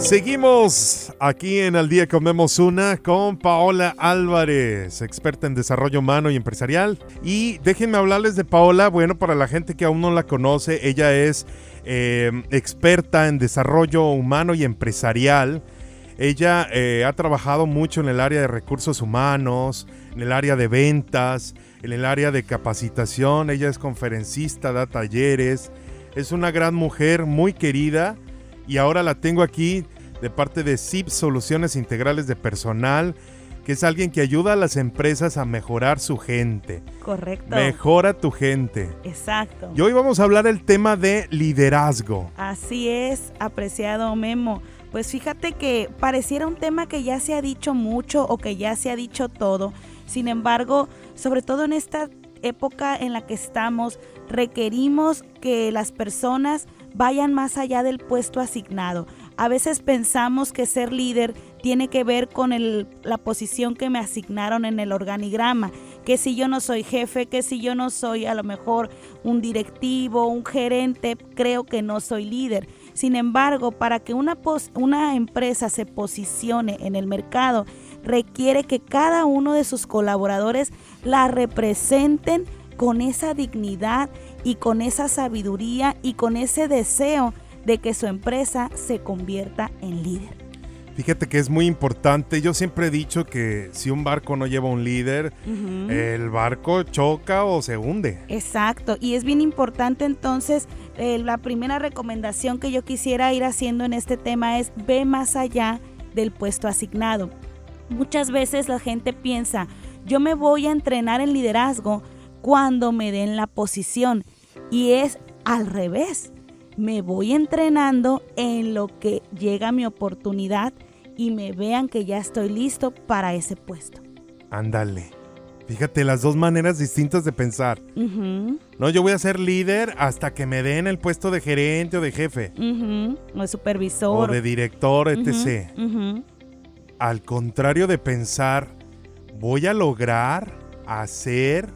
Seguimos aquí en Al Día Comemos Una con Paola Álvarez, experta en desarrollo humano y empresarial. Y déjenme hablarles de Paola, bueno, para la gente que aún no la conoce, ella es eh, experta en desarrollo humano y empresarial. Ella eh, ha trabajado mucho en el área de recursos humanos, en el área de ventas, en el área de capacitación. Ella es conferencista, da talleres. Es una gran mujer, muy querida y ahora la tengo aquí de parte de ZIP Soluciones Integrales de Personal, que es alguien que ayuda a las empresas a mejorar su gente. Correcto. Mejora tu gente. Exacto. Y hoy vamos a hablar el tema de liderazgo. Así es, apreciado Memo. Pues fíjate que pareciera un tema que ya se ha dicho mucho o que ya se ha dicho todo. Sin embargo, sobre todo en esta época en la que estamos, requerimos que las personas vayan más allá del puesto asignado. A veces pensamos que ser líder tiene que ver con la posición que me asignaron en el organigrama, que si yo no soy jefe, que si yo no soy a lo mejor un directivo, un gerente, creo que no soy líder. Sin embargo, para que una, empresa se posicione en el mercado, requiere que cada uno de sus colaboradores la representen con esa dignidad y con esa sabiduría y con ese deseo de que su empresa se convierta en líder. Fíjate que es muy importante. Yo siempre he dicho que si un barco no lleva un líder, el barco choca o se hunde. Exacto. Y es bien importante entonces, eh, la primera recomendación que yo quisiera ir haciendo en este tema es ve más allá del puesto asignado. Muchas veces la gente piensa, yo me voy a entrenar en liderazgo cuando me den la posición. Y es al revés. Me voy entrenando en lo que llega mi oportunidad y me vean que ya estoy listo para ese puesto. Ándale. Fíjate, las dos maneras distintas de pensar. No, yo voy a ser líder hasta que me den el puesto de gerente o de jefe. O de supervisor. O de director, etc. Al contrario de pensar, voy a lograr hacer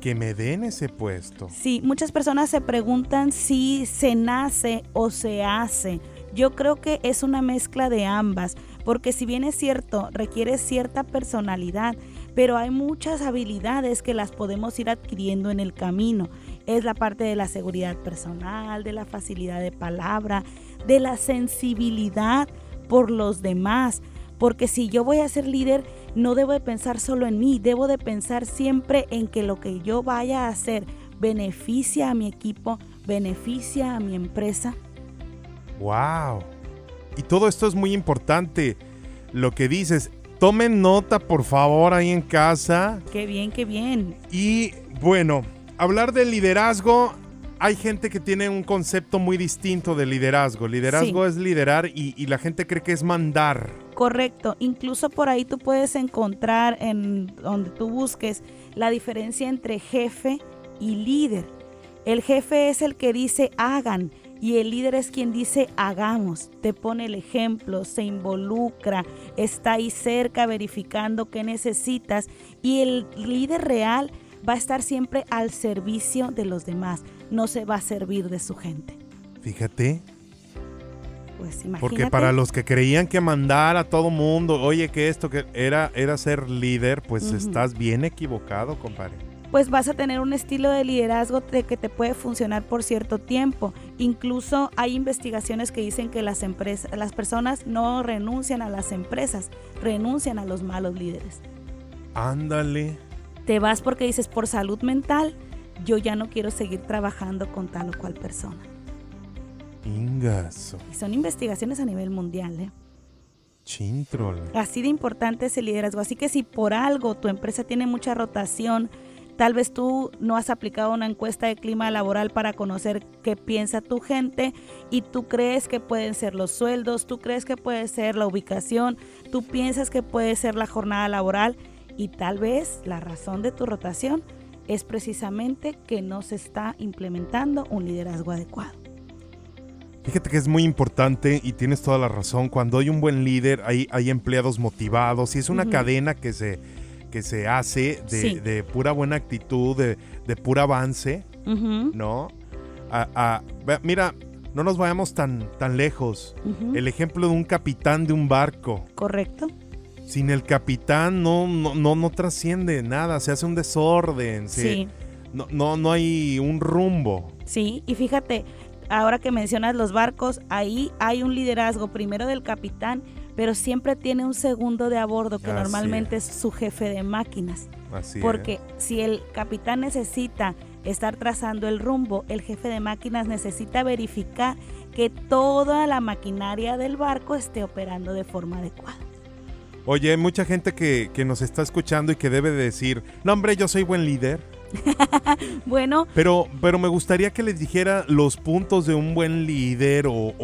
que me den ese puesto. Sí, muchas personas se preguntan si se nace o se hace. Yo creo que es una mezcla de ambas, porque si bien es cierto, requiere cierta personalidad, pero hay muchas habilidades que las podemos ir adquiriendo en el camino. Es la parte de la seguridad personal, de la facilidad de palabra, de la sensibilidad por los demás, porque si yo voy a ser líder, no debo de pensar solo en mí, debo de pensar siempre en que lo que yo vaya a hacer beneficia a mi equipo, beneficia a mi empresa. ¡Wow! Y todo esto es muy importante. Lo que dices, tomen nota por favor ahí en casa. Qué bien, qué bien. Y bueno, hablar de liderazgo, hay gente que tiene un concepto muy distinto de liderazgo. Liderazgo es liderar y, y la gente cree que es mandar. Correcto, incluso por ahí tú puedes encontrar en donde tú busques la diferencia entre jefe y líder. El jefe es el que dice hagan y el líder es quien dice hagamos, te pone el ejemplo, se involucra, está ahí cerca verificando qué necesitas y el líder real va a estar siempre al servicio de los demás, no se va a servir de su gente. Fíjate, pues imagínate. Porque para los que creían que mandar a todo mundo, oye, que esto que era, era ser líder, pues estás bien equivocado, compadre. Pues vas a tener un estilo de liderazgo de que te puede funcionar por cierto tiempo. Incluso hay investigaciones que dicen que las empresas, las personas no renuncian a las empresas, renuncian a los malos líderes. Ándale. Te vas porque dices por salud mental, yo ya no quiero seguir trabajando con tal o cual persona. Y son investigaciones a nivel mundial, ¿eh? Chintrol. Así de importante es el liderazgo. Así que si por algo tu empresa tiene mucha rotación, tal vez tú no has aplicado una encuesta de clima laboral para conocer qué piensa tu gente y tú crees que pueden ser los sueldos, tú crees que puede ser la ubicación, tú piensas que puede ser la jornada laboral y tal vez la razón de tu rotación es precisamente que no se está implementando un liderazgo adecuado. Fíjate que es muy importante y tienes toda la razón. Cuando hay un buen líder, hay, hay empleados motivados y es una cadena que se, que se hace de, pura buena actitud, de, pura avance, ¿no? mira, no nos vayamos tan, tan lejos. El ejemplo de un capitán de un barco. Correcto. Sin el capitán no, no, no, no trasciende nada, se hace un desorden. sí. No, no, no hay un rumbo. Sí, y fíjate, ahora que mencionas los barcos, ahí hay un liderazgo primero del capitán, pero siempre tiene un segundo de a bordo que normalmente es. su jefe de máquinas. Así Porque si el capitán necesita estar trazando el rumbo, el jefe de máquinas necesita verificar que toda la maquinaria del barco esté operando de forma adecuada. Oye, hay mucha gente que, que nos está escuchando y que debe decir, no hombre, yo soy buen líder. bueno. Pero, pero me gustaría que les dijera los puntos de un buen líder o,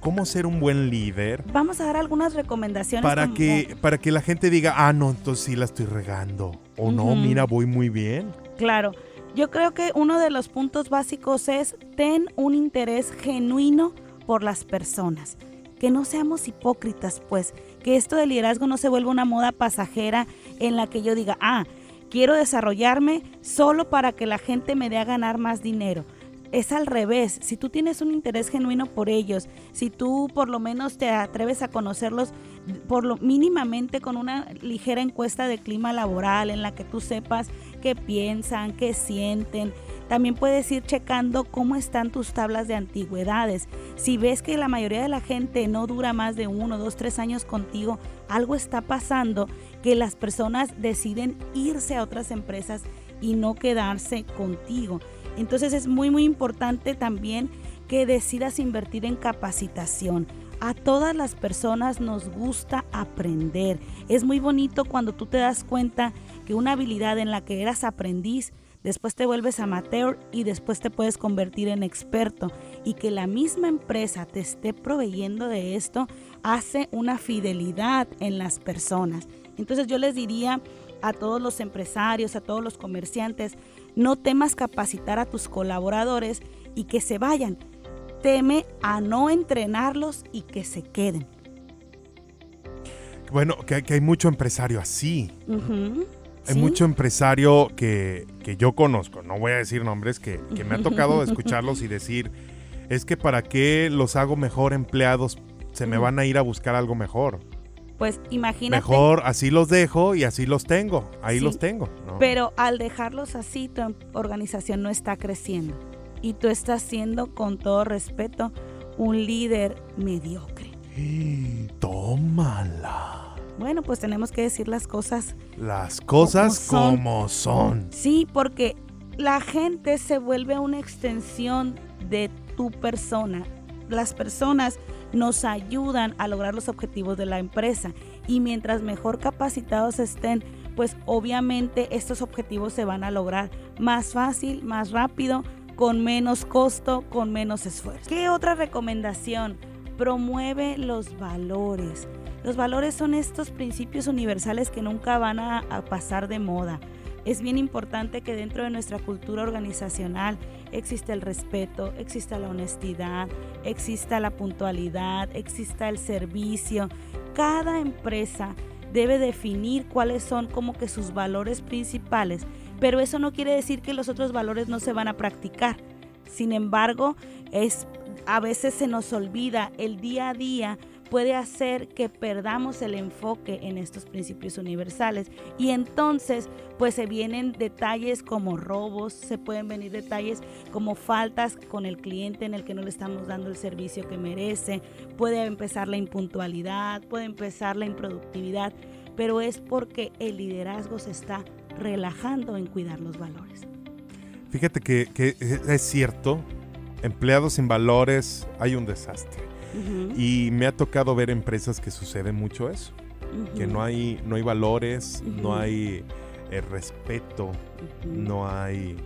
cómo ser un buen líder. Vamos a dar algunas recomendaciones. Para, que, para que la gente diga, ah, no, entonces sí la estoy regando. O no, mira, voy muy bien. Claro. Yo creo que uno de los puntos básicos es ten un interés genuino por las personas. Que no seamos hipócritas, pues. Que esto del liderazgo no se vuelva una moda pasajera en la que yo diga, ah, quiero desarrollarme solo para que la gente me dé a ganar más dinero. Es al revés, si tú tienes un interés genuino por ellos, si tú por lo menos te atreves a conocerlos por lo mínimamente con una ligera encuesta de clima laboral en la que tú sepas qué piensan, qué sienten, también puedes ir checando cómo están tus tablas de antigüedades. Si ves que la mayoría de la gente no dura más de uno, dos, tres años contigo, algo está pasando que las personas deciden irse a otras empresas y no quedarse contigo. Entonces es muy muy importante también que decidas invertir en capacitación. A todas las personas nos gusta aprender. Es muy bonito cuando tú te das cuenta que una habilidad en la que eras aprendiz después te vuelves amateur y después te puedes convertir en experto y que la misma empresa te esté proveyendo de esto hace una fidelidad en las personas. Entonces yo les diría a todos los empresarios, a todos los comerciantes, no temas capacitar a tus colaboradores y que se vayan. Teme a no entrenarlos y que se queden. Bueno, que, hay mucho empresario así. Hay mucho empresario que, yo conozco, no voy a decir nombres, que, me ha tocado escucharlos y decir, es que para qué los hago mejor empleados, se me van a ir a buscar algo mejor. Pues imagínate. Mejor así los dejo y así los tengo, ahí los tengo. Pero al dejarlos así, tu organización no está creciendo. Y tú estás siendo, con todo respeto, un líder mediocre. Y tómala. Bueno, pues tenemos que decir las cosas. Las cosas como son. Sí, porque la gente se vuelve una extensión de tu persona. Las personas nos ayudan a lograr los objetivos de la empresa y mientras mejor capacitados estén, pues obviamente estos objetivos se van a lograr más fácil, más rápido, con menos costo, con menos esfuerzo. ¿Qué otra recomendación? Promueve los valores. Los valores son estos principios universales que nunca van a, pasar de moda. Es bien importante que dentro de nuestra cultura organizacional exista el respeto, exista la honestidad, exista la puntualidad, exista el servicio. Cada empresa debe definir cuáles son como que sus valores principales, pero eso no quiere decir que los otros valores no se van a practicar. Sin embargo, es a veces se nos olvida el día a día puede hacer que perdamos el enfoque en estos principios universales. Y entonces, pues se vienen detalles como robos, se pueden venir detalles como faltas con el cliente en el que no le estamos dando el servicio que merece, puede empezar la impuntualidad, puede empezar la improductividad, pero es porque el liderazgo se está relajando en cuidar los valores. Fíjate que, que es cierto, empleados sin valores hay un desastre. Y me ha tocado ver empresas que sucede mucho eso, que no hay, no hay valores, no hay eh, respeto, no hay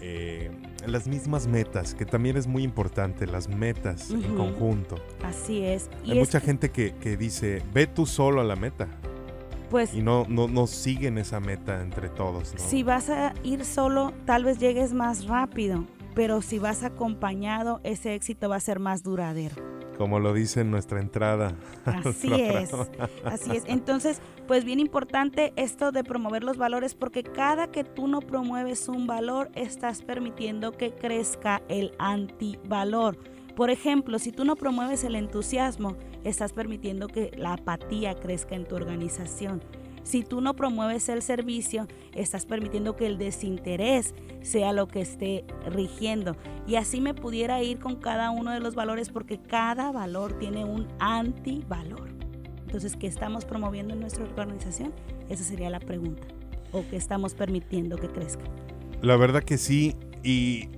eh, las mismas metas, que también es muy importante, las metas en conjunto. Así es. hay mucha gente que, dice, ve tú solo a la meta. Pues, y no, no, no siguen esa meta entre todos. Si vas a ir solo, tal vez llegues más rápido, pero si vas acompañado, ese éxito va a ser más duradero. Como lo dice en nuestra entrada. Así es, así es. Entonces, pues bien importante esto de promover los valores porque cada que tú no promueves un valor, estás permitiendo que crezca el antivalor. Por ejemplo, si tú no promueves el entusiasmo, estás permitiendo que la apatía crezca en tu organización. Si tú no promueves el servicio, estás permitiendo que el desinterés sea lo que esté rigiendo. Y así me pudiera ir con cada uno de los valores porque cada valor tiene un antivalor. Entonces, ¿qué estamos promoviendo en nuestra organización? Esa sería la pregunta. ¿O qué estamos permitiendo que crezca? La verdad que sí. Y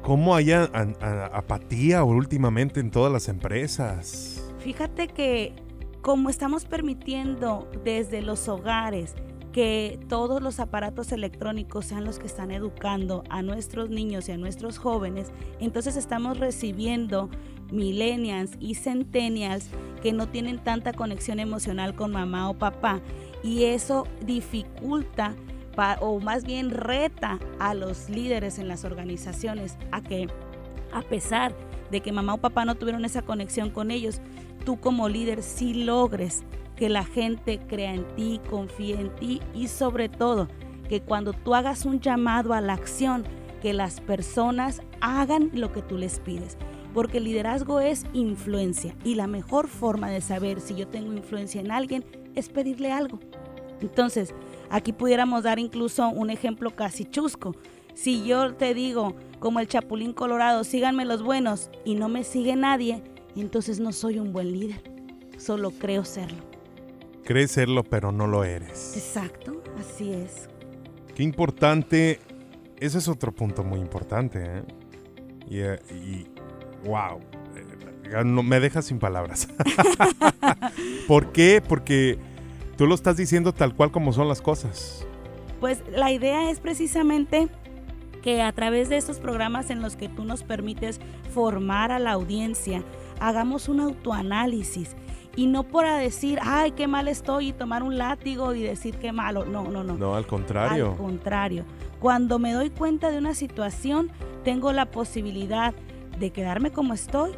cómo hay apatía últimamente en todas las empresas. Fíjate que como estamos permitiendo desde los hogares que todos los aparatos electrónicos sean los que están educando a nuestros niños y a nuestros jóvenes, entonces estamos recibiendo millennials y centennials que no tienen tanta conexión emocional con mamá o papá y eso dificulta o más bien reta a los líderes en las organizaciones a que a pesar de que mamá o papá no tuvieron esa conexión con ellos, tú como líder sí logres que la gente crea en ti, confíe en ti y sobre todo que cuando tú hagas un llamado a la acción, que las personas hagan lo que tú les pides. Porque el liderazgo es influencia y la mejor forma de saber si yo tengo influencia en alguien es pedirle algo. Entonces, aquí pudiéramos dar incluso un ejemplo casi chusco. Si yo te digo, como el Chapulín Colorado, síganme los buenos y no me sigue nadie, entonces no soy un buen líder, solo creo serlo. Crees serlo, pero no lo eres. Exacto, así es. Qué importante, ese es otro punto muy importante. ¿eh? Y, y, wow, eh, no, me dejas sin palabras. ¿Por qué? Porque tú lo estás diciendo tal cual como son las cosas. Pues la idea es precisamente que a través de estos programas en los que tú nos permites formar a la audiencia, hagamos un autoanálisis y no para decir, ay, qué mal estoy y tomar un látigo y decir qué malo. No, no, no. No, al contrario. Al contrario. Cuando me doy cuenta de una situación, tengo la posibilidad de quedarme como estoy,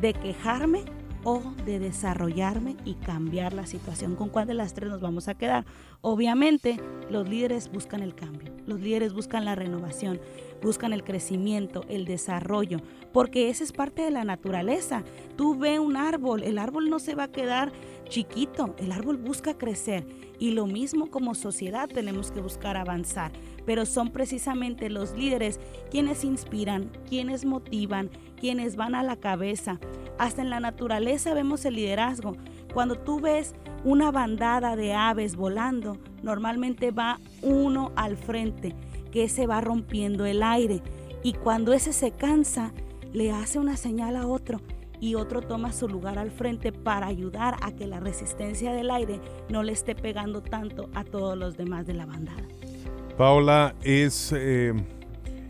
de quejarme o de desarrollarme y cambiar la situación. ¿Con cuál de las tres nos vamos a quedar? Obviamente, los líderes buscan el cambio, los líderes buscan la renovación, buscan el crecimiento, el desarrollo, porque esa es parte de la naturaleza. Tú ve un árbol, el árbol no se va a quedar chiquito, el árbol busca crecer y lo mismo como sociedad tenemos que buscar avanzar, pero son precisamente los líderes quienes inspiran, quienes motivan, quienes van a la cabeza. Hasta en la naturaleza vemos el liderazgo. Cuando tú ves una bandada de aves volando, normalmente va uno al frente, que se va rompiendo el aire. Y cuando ese se cansa, le hace una señal a otro y otro toma su lugar al frente para ayudar a que la resistencia del aire no le esté pegando tanto a todos los demás de la bandada. Paola, es eh,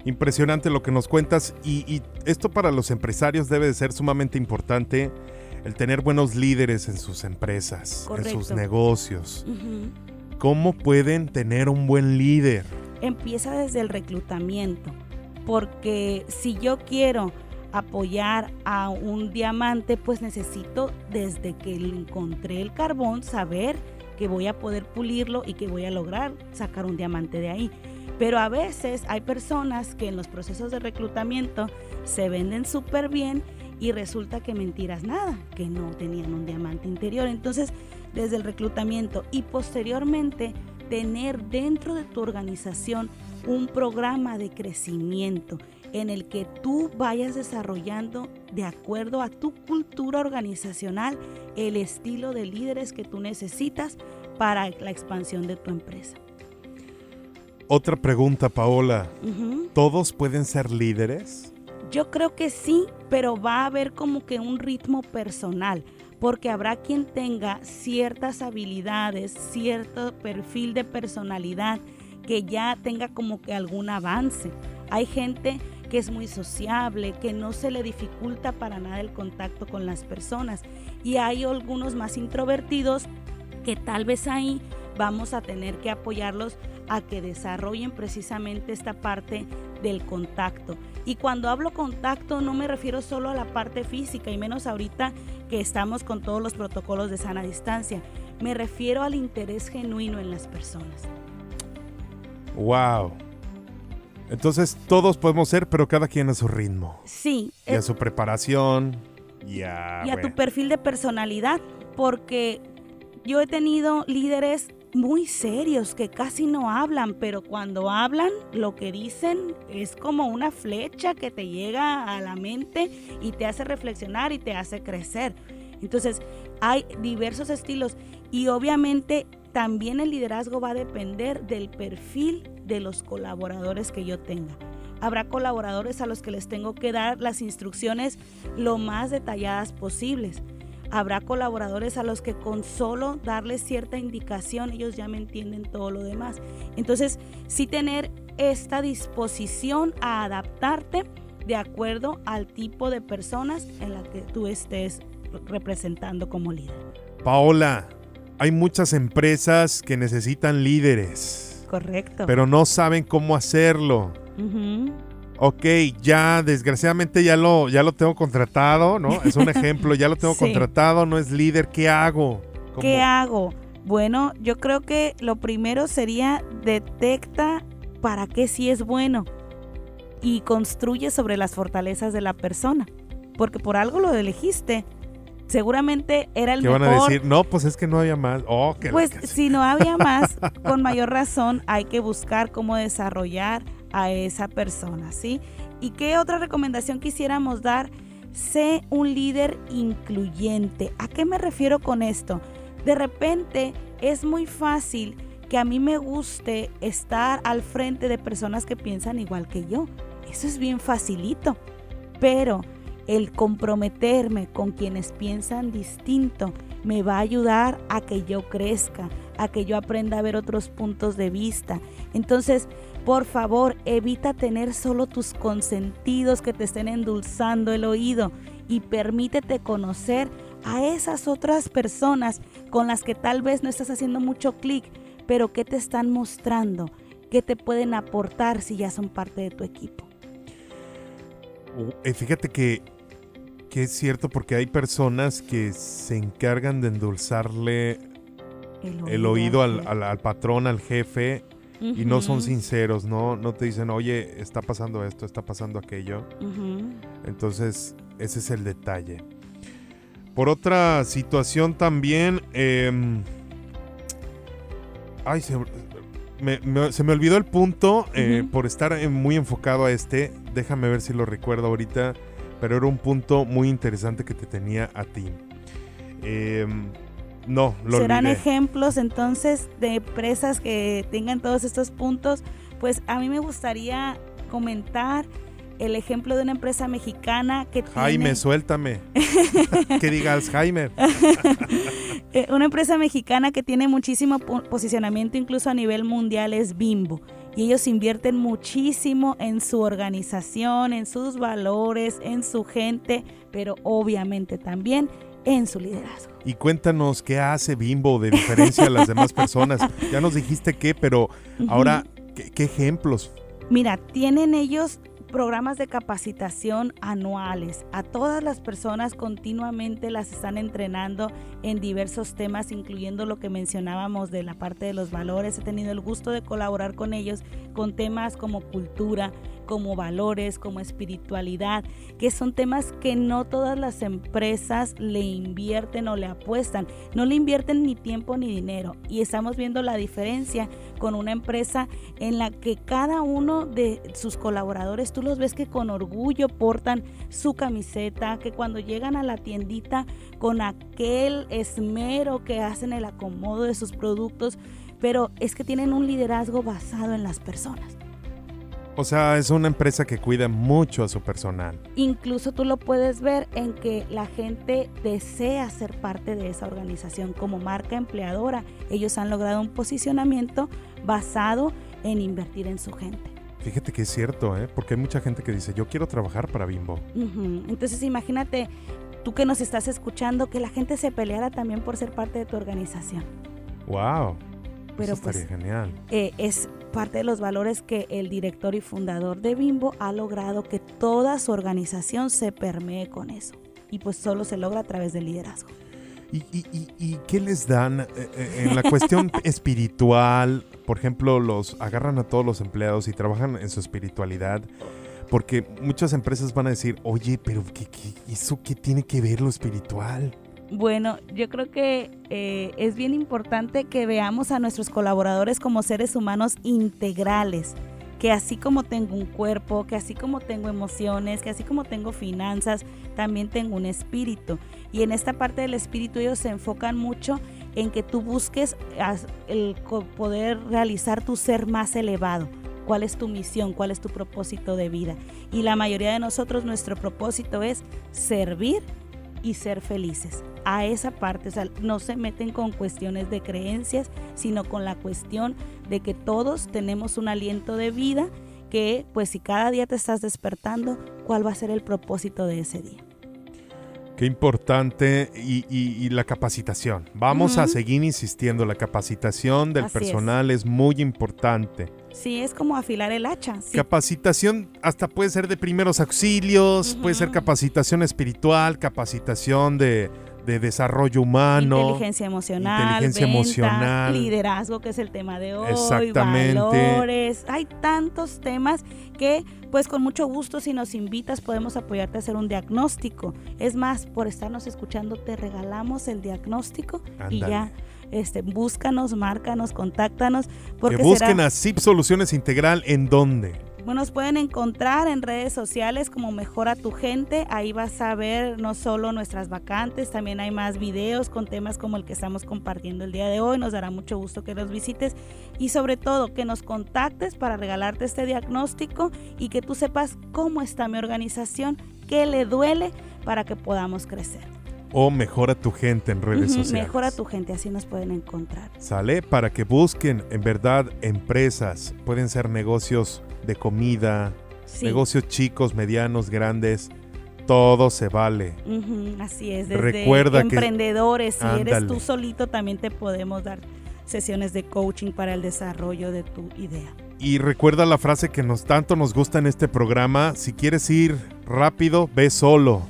impresionante lo que nos cuentas y, esto para los empresarios debe de ser sumamente importante, el tener buenos líderes en sus empresas, en sus negocios. ¿Cómo pueden tener un buen líder? Empieza desde el reclutamiento, porque si yo quiero apoyar a un diamante, pues necesito desde que encontré el carbón saber que voy a poder pulirlo y que voy a lograr sacar un diamante de ahí. Pero a veces hay personas que en los procesos de reclutamiento se venden súper bien y resulta que mentiras nada, que no tenían un diamante interior. Entonces, desde el reclutamiento y posteriormente tener dentro de tu organización un programa de crecimiento en el que tú vayas desarrollando de acuerdo a tu cultura organizacional el estilo de líderes que tú necesitas para la expansión de tu empresa. Otra pregunta, Paola. ¿Todos pueden ser líderes? Yo creo que sí, pero va a haber como que un ritmo personal, porque habrá quien tenga ciertas habilidades, cierto perfil de personalidad que ya tenga como que algún avance. Hay gente que es muy sociable, que no se le dificulta para nada el contacto con las personas. Y hay algunos más introvertidos que tal vez ahí vamos a tener que apoyarlos a que desarrollen precisamente esta parte del contacto. Y cuando hablo contacto no me refiero solo a la parte física y menos ahorita que estamos con todos los protocolos de sana distancia. Me refiero al interés genuino en las personas. Wow. Entonces todos podemos ser, pero cada quien a su ritmo. Sí. Y a su preparación. Y a, y a tu perfil de personalidad. Porque yo he tenido líderes muy serios que casi no hablan, pero cuando hablan lo que dicen es como una flecha que te llega a la mente y te hace reflexionar y te hace crecer. Entonces hay diversos estilos y obviamente también el liderazgo va a depender del perfil de los colaboradores que yo tenga. Habrá colaboradores a los que les tengo que dar las instrucciones lo más detalladas posibles Habrá colaboradores a los que con solo darles cierta indicación ellos ya me entienden todo lo demás. Entonces, sí tener esta disposición a adaptarte de acuerdo al tipo de personas en la que tú estés representando como líder. Paola, hay muchas empresas que necesitan líderes. Correcto. Pero no saben cómo hacerlo ok, ya desgraciadamente ya lo, ya lo tengo contratado, ¿no? Es un ejemplo, ya lo tengo contratado, no es líder, ¿qué hago? ¿Qué hago? Bueno, yo creo que lo primero sería detecta para qué sí es bueno y construye sobre las fortalezas de la persona, porque por algo lo elegiste. Seguramente era el ¿Qué mejor. van a decir? No, pues es que no había más. Oh, pues si no había más, con mayor razón hay que buscar cómo desarrollar a esa persona, ¿sí? ¿Y qué otra recomendación quisiéramos dar? Sé un líder incluyente. ¿A qué me refiero con esto? De repente es muy fácil que a mí me guste estar al frente de personas que piensan igual que yo. Eso es bien facilito. Pero el comprometerme con quienes piensan distinto me va a ayudar a que yo crezca, a que yo aprenda a ver otros puntos de vista. Entonces, por favor, evita tener solo tus consentidos que te estén endulzando el oído y permítete conocer a esas otras personas con las que tal vez no estás haciendo mucho clic, pero que te están mostrando, que te pueden aportar si ya son parte de tu equipo. Uh, fíjate que, que es cierto porque hay personas que se encargan de endulzarle el oído, al, patrón, al jefe, y no son sinceros, ¿no? No te dicen, oye, está pasando esto, está pasando aquello. Entonces, ese es el detalle. Por otra situación también, em, ay, se me, olvidó el punto eh, por estar muy enfocado a este. Déjame ver si lo recuerdo ahorita, pero era un punto muy interesante que te tenía a ti. Eh, no, lo Serán ejemplos entonces de empresas que tengan todos estos puntos. Pues a mí me gustaría comentar el ejemplo de una empresa mexicana que Jaime, suéltame. que diga Alzheimer. Eh, una empresa mexicana que tiene muchísimo posicionamiento incluso a nivel mundial es Bimbo. Y ellos invierten muchísimo en su organización, en sus valores, en su gente, pero obviamente también en su liderazgo. Y cuéntanos qué hace Bimbo de diferencia a las demás personas. Ya nos dijiste qué, pero ahora, ¿qué, ejemplos? Mira, tienen ellos programas de capacitación anuales. A todas las personas continuamente las están entrenando en diversos temas, incluyendo lo que mencionábamos de la parte de los valores. He tenido el gusto de colaborar con ellos con temas como cultura, como valores, como espiritualidad, que son temas que no todas las empresas le invierten o le apuestan. No le invierten ni tiempo ni dinero. Y estamos viendo la diferencia con una empresa en la que cada uno de sus colaboradores, tú los ves que con orgullo portan su camiseta, que cuando llegan a la tiendita con aquel esmero que hacen el acomodo de sus productos, pero es que tienen un liderazgo basado en las personas. O sea, es una empresa que cuida mucho a su personal. Incluso tú lo puedes ver en que la gente desea ser parte de esa organización como marca empleadora. Ellos han logrado un posicionamiento basado en invertir en su gente. Fíjate que es cierto, ¿eh? porque hay mucha gente que dice, yo quiero trabajar para Bimbo. Entonces imagínate, tú que nos estás escuchando, que la gente se peleara también por ser parte de tu organización. ¡Wow! Pero Eso pues, genial. Eh, es parte de los valores que el director y fundador de Bimbo ha logrado que toda su organización se permee con eso. Y pues solo se logra a través del liderazgo. ¿Y, y, qué les dan eh, eh, en la cuestión espiritual? Por ejemplo, los agarran a todos los empleados y trabajan en su espiritualidad. Porque muchas empresas van a decir, oye, pero ¿qué, eso qué tiene que ver lo espiritual? Bueno, yo creo que eh, es bien importante que veamos a nuestros colaboradores como seres humanos integrales, que así como tengo un cuerpo, que así como tengo emociones, que así como tengo finanzas, también tengo un espíritu. Y en esta parte del espíritu ellos se enfocan mucho en que tú busques el poder realizar tu ser más elevado. ¿Cuál es tu misión? ¿Cuál es tu propósito de vida? Y la mayoría de nosotros, nuestro propósito es servir y ser felices. A esa parte, o sea, no se meten con cuestiones de creencias, sino con la cuestión de que todos tenemos un aliento de vida que, pues si cada día te estás despertando, ¿cuál va a ser el propósito de ese día? Qué importante y, la capacitación. Vamos a seguir insistiendo, la capacitación del personal es. muy importante. Sí, es como afilar el hacha. Capacitación hasta puede ser de primeros auxilios, puede ser capacitación espiritual, capacitación de, de desarrollo humano, inteligencia emocional, emocional, liderazgo, que es el tema de hoy, Exactamente. valores. Hay tantos temas que, pues, con mucho gusto, si nos invitas, podemos apoyarte a hacer un diagnóstico. Es más, por estarnos escuchando, te regalamos el diagnóstico y ya. Este, búscanos, márcanos, contáctanos. Porque que busquen a ZIP Soluciones Integral en dónde. Nos pueden encontrar en redes sociales como Mejora tu Gente. Ahí vas a ver no solo nuestras vacantes, también hay más videos con temas como el que estamos compartiendo el día de hoy. Nos dará mucho gusto que los visites y sobre todo que nos contactes para regalarte este diagnóstico y que tú sepas cómo está mi organización, qué le duele para que podamos crecer o mejora tu gente en redes sociales. Mejora tu gente, así nos pueden encontrar. Sale para que busquen en verdad empresas, pueden ser negocios de comida, negocios chicos, medianos, grandes. Todo se vale. así es. Desde Recuerda emprendedores, si eres tú solito, también te podemos dar sesiones de coaching para el desarrollo de tu idea. Y recuerda la frase que nos tanto nos gusta en este programa, si quieres ir rápido, ve solo.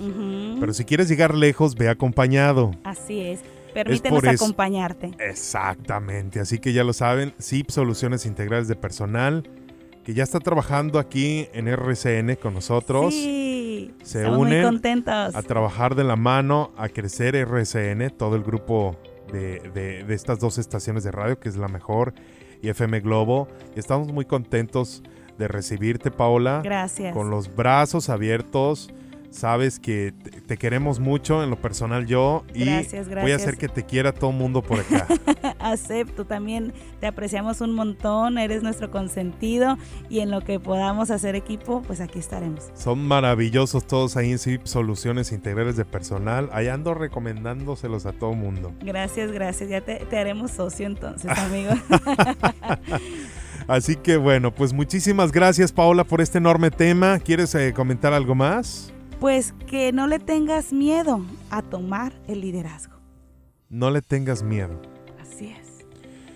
Pero si quieres llegar lejos, ve acompañado. Así es. Permítenos acompañarte. Exactamente. Así que ya lo saben, SIP Soluciones Integrales de Personal que ya está trabajando aquí en RCN con nosotros. Sí, se unen muy contentos. a trabajar de la mano, a crecer RCN, todo el grupo de, estas dos estaciones de radio, que es la mejor, y FM Globo. Y estamos muy contentos de recibirte, Paola. Gracias. Con los brazos abiertos Sabes que te, queremos mucho en lo personal yo y voy a hacer que te quiera todo el mundo por acá. Acepto, también te apreciamos un montón, eres nuestro consentido y en lo que podamos hacer equipo, pues aquí estaremos. Son maravillosos todos ahí en SIP Soluciones Integrales de Personal. Ahí ando recomendándoselos a todo el mundo. Gracias, gracias. Ya te, haremos socio entonces, amigo. Así que bueno, pues muchísimas gracias Paola por este enorme tema. ¿Quieres eh, comentar algo más? Pues que no le tengas miedo a tomar el liderazgo. No le tengas miedo. Así es.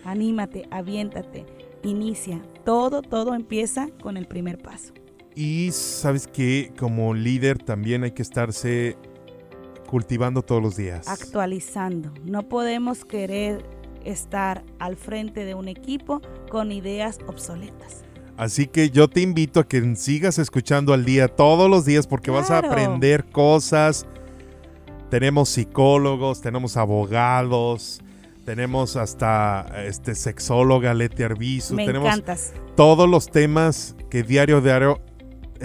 Anímate, aviéntate, inicia. Todo, todo empieza con el primer paso. Y sabes que como líder también hay que estarse cultivando todos los días. Actualizando. No podemos querer estar al frente de un equipo con ideas obsoletas. Así que yo te invito a que sigas escuchando al día todos los días porque vas a aprender cosas. Tenemos psicólogos, tenemos abogados, tenemos hasta este sexóloga Leti Arbizu. Me tenemos encantas. todos los temas que diario diario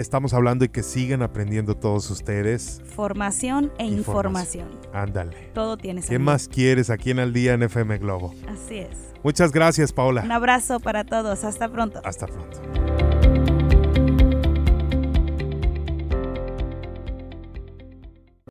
estamos hablando y que siguen aprendiendo todos ustedes. Formación e información. Ándale. Todo tienes. ¿Qué más quieres aquí en Al Día en FM Globo? Así es. Muchas gracias, Paola. Un abrazo para todos. Hasta pronto. Hasta pronto.